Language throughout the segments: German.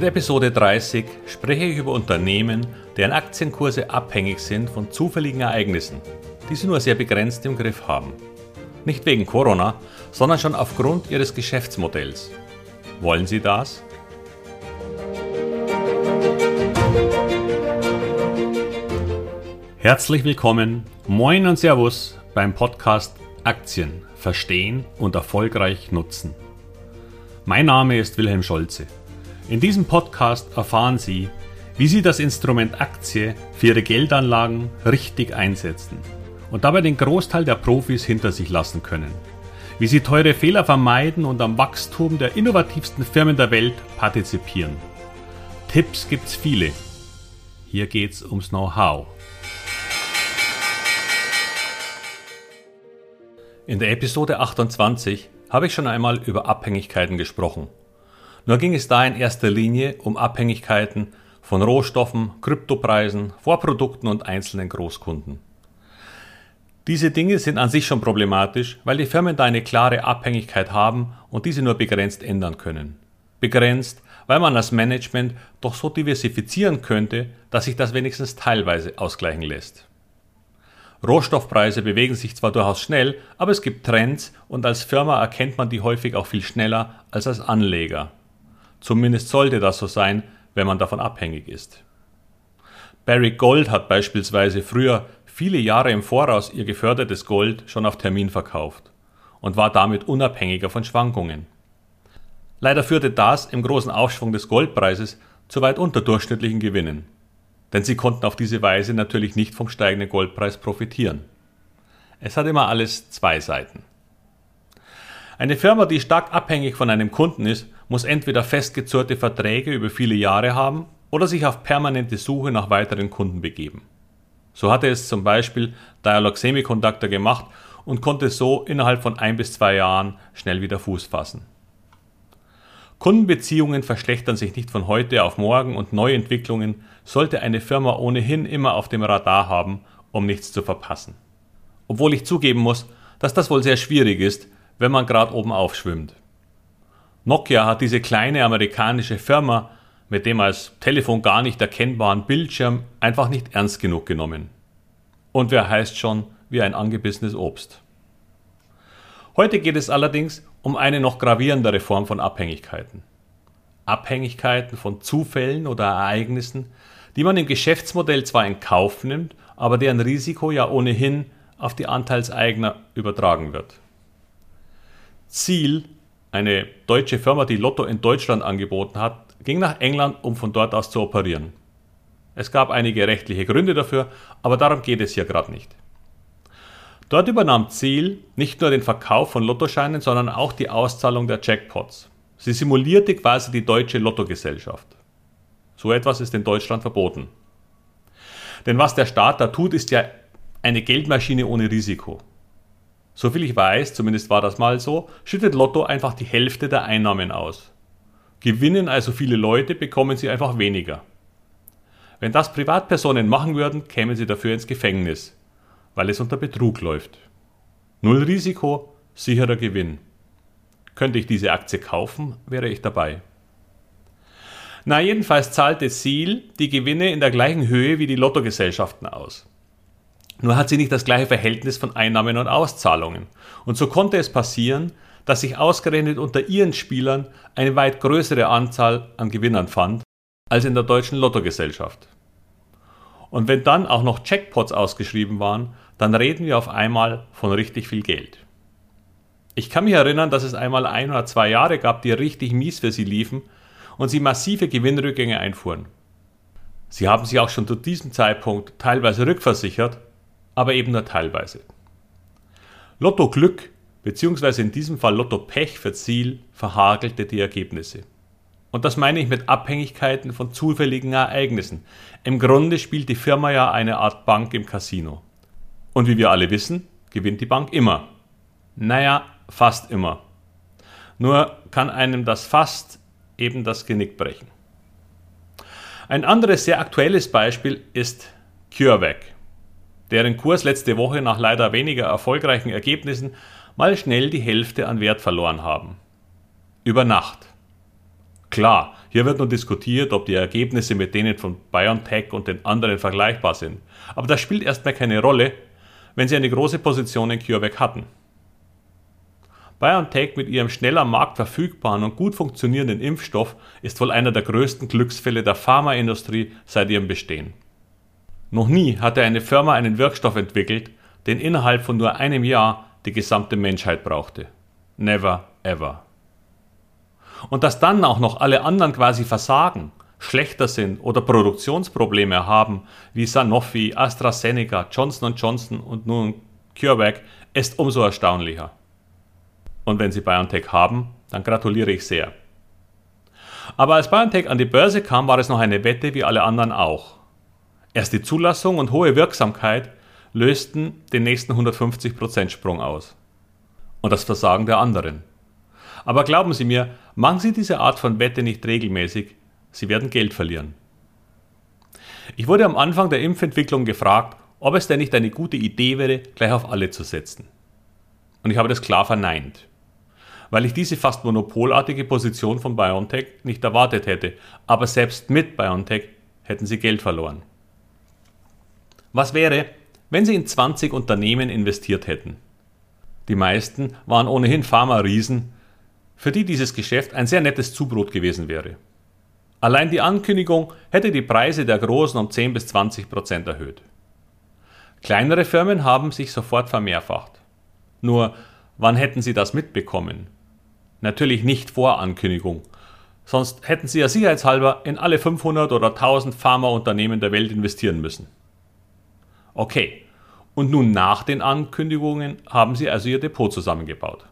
In Episode 30 spreche ich über Unternehmen, deren Aktienkurse abhängig sind von zufälligen Ereignissen, die sie nur sehr begrenzt im Griff haben. Nicht wegen Corona, sondern schon aufgrund ihres Geschäftsmodells. Wollen Sie das? Herzlich willkommen, moin und Servus beim Podcast Aktien verstehen und erfolgreich nutzen. Mein Name ist Wilhelm Scholze. In diesem Podcast erfahren Sie, wie Sie das Instrument Aktie für Ihre Geldanlagen richtig einsetzen und dabei den Großteil der Profis hinter sich lassen können. Wie Sie teure Fehler vermeiden und am Wachstum der innovativsten Firmen der Welt partizipieren. Tipps gibt's viele. Hier geht's ums Know-how. In der Episode 28 habe ich schon einmal über Abhängigkeiten gesprochen nur ging es da in erster Linie um Abhängigkeiten von Rohstoffen, Kryptopreisen, Vorprodukten und einzelnen Großkunden. Diese Dinge sind an sich schon problematisch, weil die Firmen da eine klare Abhängigkeit haben und diese nur begrenzt ändern können. Begrenzt, weil man als Management doch so diversifizieren könnte, dass sich das wenigstens teilweise ausgleichen lässt. Rohstoffpreise bewegen sich zwar durchaus schnell, aber es gibt Trends und als Firma erkennt man die häufig auch viel schneller als als Anleger. Zumindest sollte das so sein, wenn man davon abhängig ist. Barry Gold hat beispielsweise früher viele Jahre im Voraus ihr gefördertes Gold schon auf Termin verkauft und war damit unabhängiger von Schwankungen. Leider führte das im großen Aufschwung des Goldpreises zu weit unterdurchschnittlichen Gewinnen, denn sie konnten auf diese Weise natürlich nicht vom steigenden Goldpreis profitieren. Es hat immer alles zwei Seiten. Eine Firma, die stark abhängig von einem Kunden ist, muss entweder festgezurrte Verträge über viele Jahre haben oder sich auf permanente Suche nach weiteren Kunden begeben. So hatte es zum Beispiel Dialog Semiconductor gemacht und konnte so innerhalb von ein bis zwei Jahren schnell wieder Fuß fassen. Kundenbeziehungen verschlechtern sich nicht von heute auf morgen und Neuentwicklungen sollte eine Firma ohnehin immer auf dem Radar haben, um nichts zu verpassen. Obwohl ich zugeben muss, dass das wohl sehr schwierig ist, wenn man gerade oben aufschwimmt. Nokia hat diese kleine amerikanische Firma mit dem als Telefon gar nicht erkennbaren Bildschirm einfach nicht ernst genug genommen. Und wer heißt schon wie ein angebissenes Obst. Heute geht es allerdings um eine noch gravierendere Form von Abhängigkeiten. Abhängigkeiten von Zufällen oder Ereignissen, die man im Geschäftsmodell zwar in Kauf nimmt, aber deren Risiko ja ohnehin auf die Anteilseigner übertragen wird. Ziel, eine deutsche Firma, die Lotto in Deutschland angeboten hat, ging nach England, um von dort aus zu operieren. Es gab einige rechtliche Gründe dafür, aber darum geht es hier gerade nicht. Dort übernahm Ziel nicht nur den Verkauf von Lottoscheinen, sondern auch die Auszahlung der Jackpots. Sie simulierte quasi die deutsche Lottogesellschaft. So etwas ist in Deutschland verboten. Denn was der Staat da tut, ist ja eine Geldmaschine ohne Risiko. Soviel ich weiß, zumindest war das mal so, schüttet Lotto einfach die Hälfte der Einnahmen aus. Gewinnen also viele Leute, bekommen sie einfach weniger. Wenn das Privatpersonen machen würden, kämen sie dafür ins Gefängnis, weil es unter Betrug läuft. Null Risiko, sicherer Gewinn. Könnte ich diese Aktie kaufen, wäre ich dabei. Na, jedenfalls zahlte Seal die Gewinne in der gleichen Höhe wie die Lottogesellschaften aus. Nur hat sie nicht das gleiche Verhältnis von Einnahmen und Auszahlungen. Und so konnte es passieren, dass sich ausgerechnet unter ihren Spielern eine weit größere Anzahl an Gewinnern fand als in der deutschen Lottogesellschaft. Und wenn dann auch noch Jackpots ausgeschrieben waren, dann reden wir auf einmal von richtig viel Geld. Ich kann mich erinnern, dass es einmal ein oder zwei Jahre gab, die richtig mies für sie liefen und sie massive Gewinnrückgänge einfuhren. Sie haben sich auch schon zu diesem Zeitpunkt teilweise rückversichert aber eben nur teilweise. Lotto Glück bzw. in diesem Fall Lotto Pech für Ziel verhagelte die Ergebnisse. Und das meine ich mit Abhängigkeiten von zufälligen Ereignissen. Im Grunde spielt die Firma ja eine Art Bank im Casino. Und wie wir alle wissen, gewinnt die Bank immer. Naja, fast immer. Nur kann einem das fast eben das Genick brechen. Ein anderes sehr aktuelles Beispiel ist CureVac deren Kurs letzte Woche nach leider weniger erfolgreichen Ergebnissen mal schnell die Hälfte an Wert verloren haben. Über Nacht. Klar, Hier wird nun diskutiert, ob die Ergebnisse mit denen von BioNTech und den anderen vergleichbar sind. Aber das spielt erstmal keine Rolle, wenn sie eine große Position in CureVac hatten. BioNTech mit ihrem schnell am Markt verfügbaren und gut funktionierenden Impfstoff ist wohl einer der größten Glücksfälle der Pharmaindustrie seit ihrem Bestehen. Noch nie hatte eine Firma einen Wirkstoff entwickelt, den innerhalb von nur einem Jahr die gesamte Menschheit brauchte. Never ever. Und dass dann auch noch alle anderen quasi versagen, schlechter sind oder Produktionsprobleme haben, wie Sanofi, AstraZeneca, Johnson Johnson und nun CureVac, ist umso erstaunlicher. Und wenn Sie BioNTech haben, dann gratuliere ich sehr. Aber als BioNTech an die Börse kam, war es noch eine Wette wie alle anderen auch. Erst die Zulassung und hohe Wirksamkeit lösten den nächsten 150% Sprung aus. Und das Versagen der anderen. Aber glauben Sie mir, machen Sie diese Art von Wette nicht regelmäßig, Sie werden Geld verlieren. Ich wurde am Anfang der Impfentwicklung gefragt, ob es denn nicht eine gute Idee wäre, gleich auf alle zu setzen. Und ich habe das klar verneint, weil ich diese fast monopolartige Position von BioNTech nicht erwartet hätte, aber selbst mit BioNTech hätten sie Geld verloren. Was wäre, wenn sie in 20 Unternehmen investiert hätten? Die meisten waren ohnehin Pharma-Riesen, für die dieses Geschäft ein sehr nettes Zubrot gewesen wäre. Allein die Ankündigung hätte die Preise der Großen um 10 bis 20 Prozent erhöht. Kleinere Firmen haben sich sofort vermehrfacht. Nur, wann hätten sie das mitbekommen? Natürlich nicht vor Ankündigung. Sonst hätten sie ja sicherheitshalber in alle 500 oder 1000 Pharmaunternehmen der Welt investieren müssen. Okay, und nun nach den Ankündigungen haben sie also ihr Depot zusammengebaut.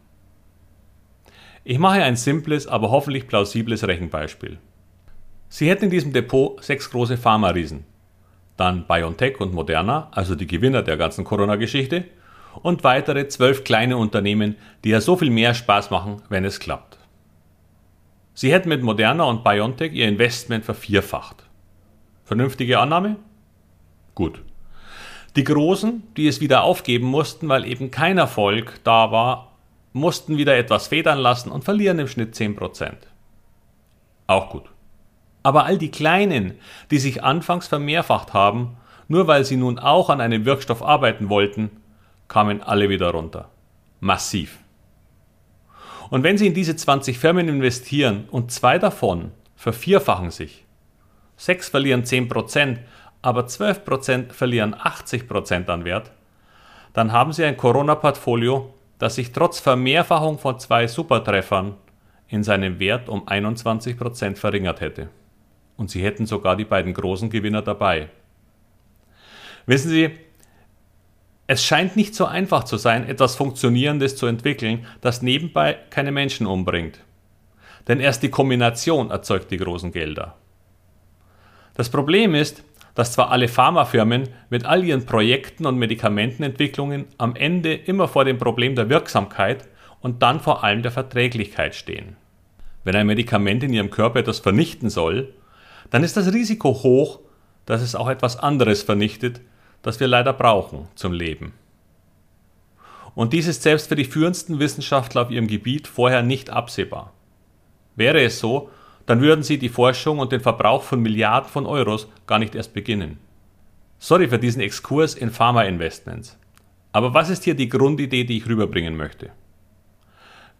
Ich mache ein simples, aber hoffentlich plausibles Rechenbeispiel. Sie hätten in diesem Depot sechs große Pharma-Riesen, dann BioNTech und Moderna, also die Gewinner der ganzen Corona-Geschichte, und weitere zwölf kleine Unternehmen, die ja so viel mehr Spaß machen, wenn es klappt. Sie hätten mit Moderna und BioNTech ihr Investment vervierfacht. Vernünftige Annahme? Gut. Die Großen, die es wieder aufgeben mussten, weil eben kein Erfolg da war, mussten wieder etwas federn lassen und verlieren im Schnitt 10%. Auch gut. Aber all die Kleinen, die sich anfangs vermehrfacht haben, nur weil sie nun auch an einem Wirkstoff arbeiten wollten, kamen alle wieder runter. Massiv. Und wenn Sie in diese 20 Firmen investieren und zwei davon vervierfachen sich, sechs verlieren 10%, aber 12% verlieren 80% an Wert, dann haben Sie ein Corona-Portfolio, das sich trotz Vermehrfachung von zwei Supertreffern in seinem Wert um 21% verringert hätte und sie hätten sogar die beiden großen Gewinner dabei. Wissen Sie, es scheint nicht so einfach zu sein, etwas Funktionierendes zu entwickeln, das nebenbei keine Menschen umbringt. Denn erst die Kombination erzeugt die großen Gelder. Das Problem ist, dass zwar alle Pharmafirmen mit all ihren Projekten und Medikamentenentwicklungen am Ende immer vor dem Problem der Wirksamkeit und dann vor allem der Verträglichkeit stehen. Wenn ein Medikament in ihrem Körper etwas vernichten soll, dann ist das Risiko hoch, dass es auch etwas anderes vernichtet, das wir leider brauchen zum Leben. Und dies ist selbst für die führendsten Wissenschaftler auf ihrem Gebiet vorher nicht absehbar. Wäre es so, dann würden sie die Forschung und den Verbrauch von Milliarden von Euros gar nicht erst beginnen. Sorry für diesen Exkurs in Pharma-Investments. Aber was ist hier die Grundidee, die ich rüberbringen möchte?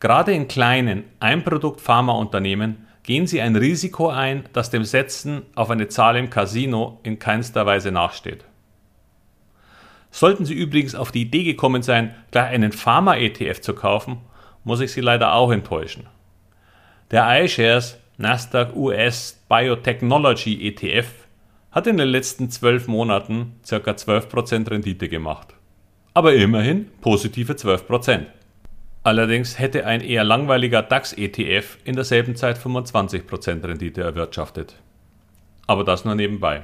Gerade in kleinen Einprodukt-Pharmaunternehmen gehen Sie ein Risiko ein, das dem Setzen auf eine Zahl im Casino in keinster Weise nachsteht. Sollten Sie übrigens auf die Idee gekommen sein, gleich einen Pharma-ETF zu kaufen, muss ich Sie leider auch enttäuschen. Der iShares Nasdaq US Biotechnology ETF hat in den letzten zwölf Monaten ca. 12% Rendite gemacht. Aber immerhin positive 12%. Allerdings hätte ein eher langweiliger DAX-ETF in derselben Zeit 25% Rendite erwirtschaftet. Aber das nur nebenbei.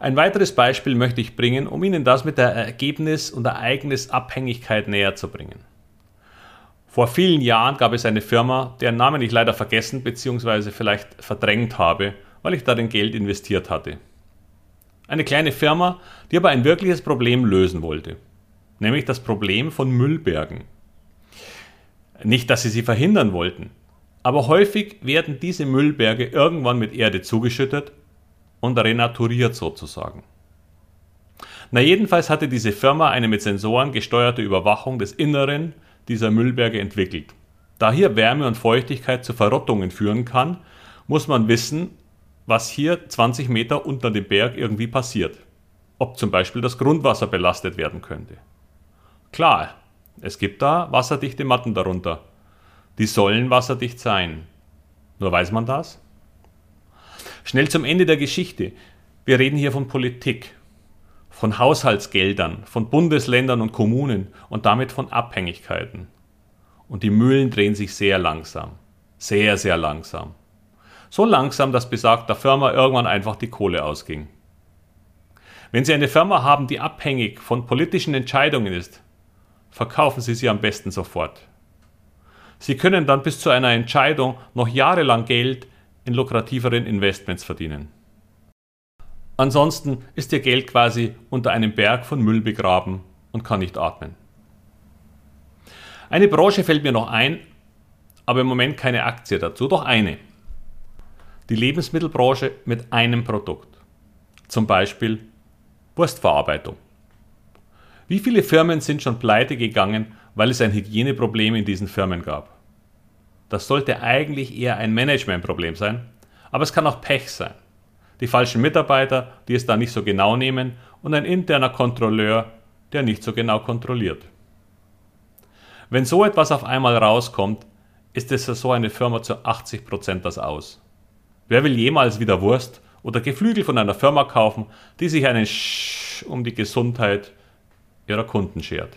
Ein weiteres Beispiel möchte ich bringen, um Ihnen das mit der Ergebnis- und Ereignisabhängigkeit näher zu bringen. Vor vielen Jahren gab es eine Firma, deren Namen ich leider vergessen bzw. vielleicht verdrängt habe, weil ich darin Geld investiert hatte. Eine kleine Firma, die aber ein wirkliches Problem lösen wollte nämlich das Problem von Müllbergen. Nicht, dass sie sie verhindern wollten, Aber häufig werden diese Müllberge irgendwann mit Erde zugeschüttet und renaturiert sozusagen. Na jedenfalls hatte diese Firma eine mit Sensoren gesteuerte Überwachung des Inneren dieser Müllberge entwickelt. Da hier Wärme und Feuchtigkeit zu Verrottungen führen kann, muss man wissen, was hier 20 Meter unter dem Berg irgendwie passiert. Ob zum Beispiel das Grundwasser belastet werden könnte. Klar, es gibt da wasserdichte Matten darunter. Die sollen wasserdicht sein. Nur weiß man das? Schnell zum Ende der Geschichte. Wir reden hier von Politik, von Haushaltsgeldern, von Bundesländern und Kommunen und damit von Abhängigkeiten. Und die Mühlen drehen sich sehr langsam. Sehr, sehr langsam. So langsam, dass besagter Firma irgendwann einfach die Kohle ausging. Wenn Sie eine Firma haben, die abhängig von politischen Entscheidungen ist, verkaufen Sie sie am besten sofort. Sie können dann bis zu einer Entscheidung noch jahrelang Geld in lukrativeren Investments verdienen. Ansonsten ist Ihr Geld quasi unter einem Berg von Müll begraben und kann nicht atmen. Eine Branche fällt mir noch ein, aber im Moment keine Aktie dazu, doch eine. Die Lebensmittelbranche mit einem Produkt. Zum Beispiel Wurstverarbeitung. Wie viele Firmen sind schon pleite gegangen, weil es ein Hygieneproblem in diesen Firmen gab? Das sollte eigentlich eher ein Managementproblem sein, aber es kann auch Pech sein. Die falschen Mitarbeiter, die es da nicht so genau nehmen und ein interner Kontrolleur, der nicht so genau kontrolliert. Wenn so etwas auf einmal rauskommt, ist es so eine Firma zu 80% das Aus. Wer will jemals wieder Wurst oder Geflügel von einer Firma kaufen, die sich einen Sch um die Gesundheit ihrer Kunden schert.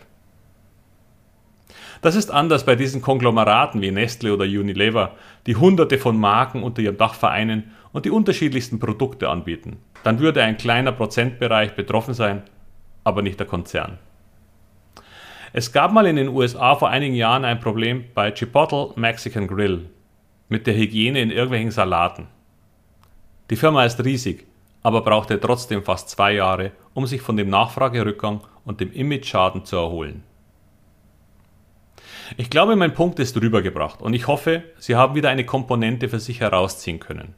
Das ist anders bei diesen Konglomeraten wie Nestle oder Unilever, die hunderte von Marken unter ihrem Dach vereinen und die unterschiedlichsten Produkte anbieten. Dann würde ein kleiner Prozentbereich betroffen sein, aber nicht der Konzern. Es gab mal in den USA vor einigen Jahren ein Problem bei Chipotle Mexican Grill mit der Hygiene in irgendwelchen Salaten. Die Firma ist riesig, aber brauchte trotzdem fast zwei Jahre, um sich von dem Nachfragerückgang und dem Image-Schaden zu erholen. Ich glaube, mein Punkt ist rübergebracht und ich hoffe, Sie haben wieder eine Komponente für sich herausziehen können.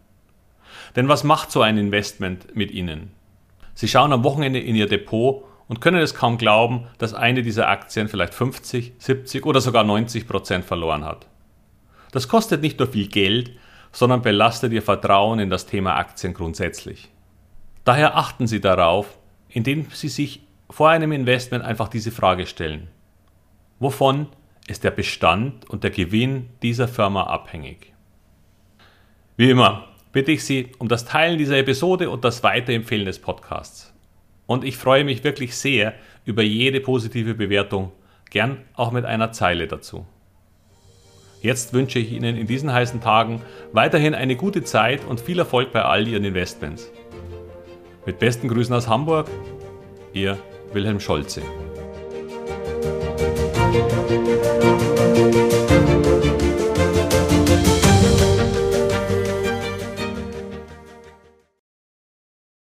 Denn was macht so ein Investment mit Ihnen? Sie schauen am Wochenende in Ihr Depot und können es kaum glauben, dass eine dieser Aktien vielleicht 50, 70 oder sogar 90 Prozent verloren hat. Das kostet nicht nur viel Geld, sondern belastet Ihr Vertrauen in das Thema Aktien grundsätzlich. Daher achten Sie darauf, indem Sie sich vor einem Investment einfach diese Frage stellen. Wovon ist der Bestand und der Gewinn dieser Firma abhängig? Wie immer bitte ich Sie um das Teilen dieser Episode und das Weiterempfehlen des Podcasts. Und ich freue mich wirklich sehr über jede positive Bewertung, gern auch mit einer Zeile dazu. Jetzt wünsche ich Ihnen in diesen heißen Tagen weiterhin eine gute Zeit und viel Erfolg bei all Ihren Investments. Mit besten Grüßen aus Hamburg, Ihr Wilhelm Scholze.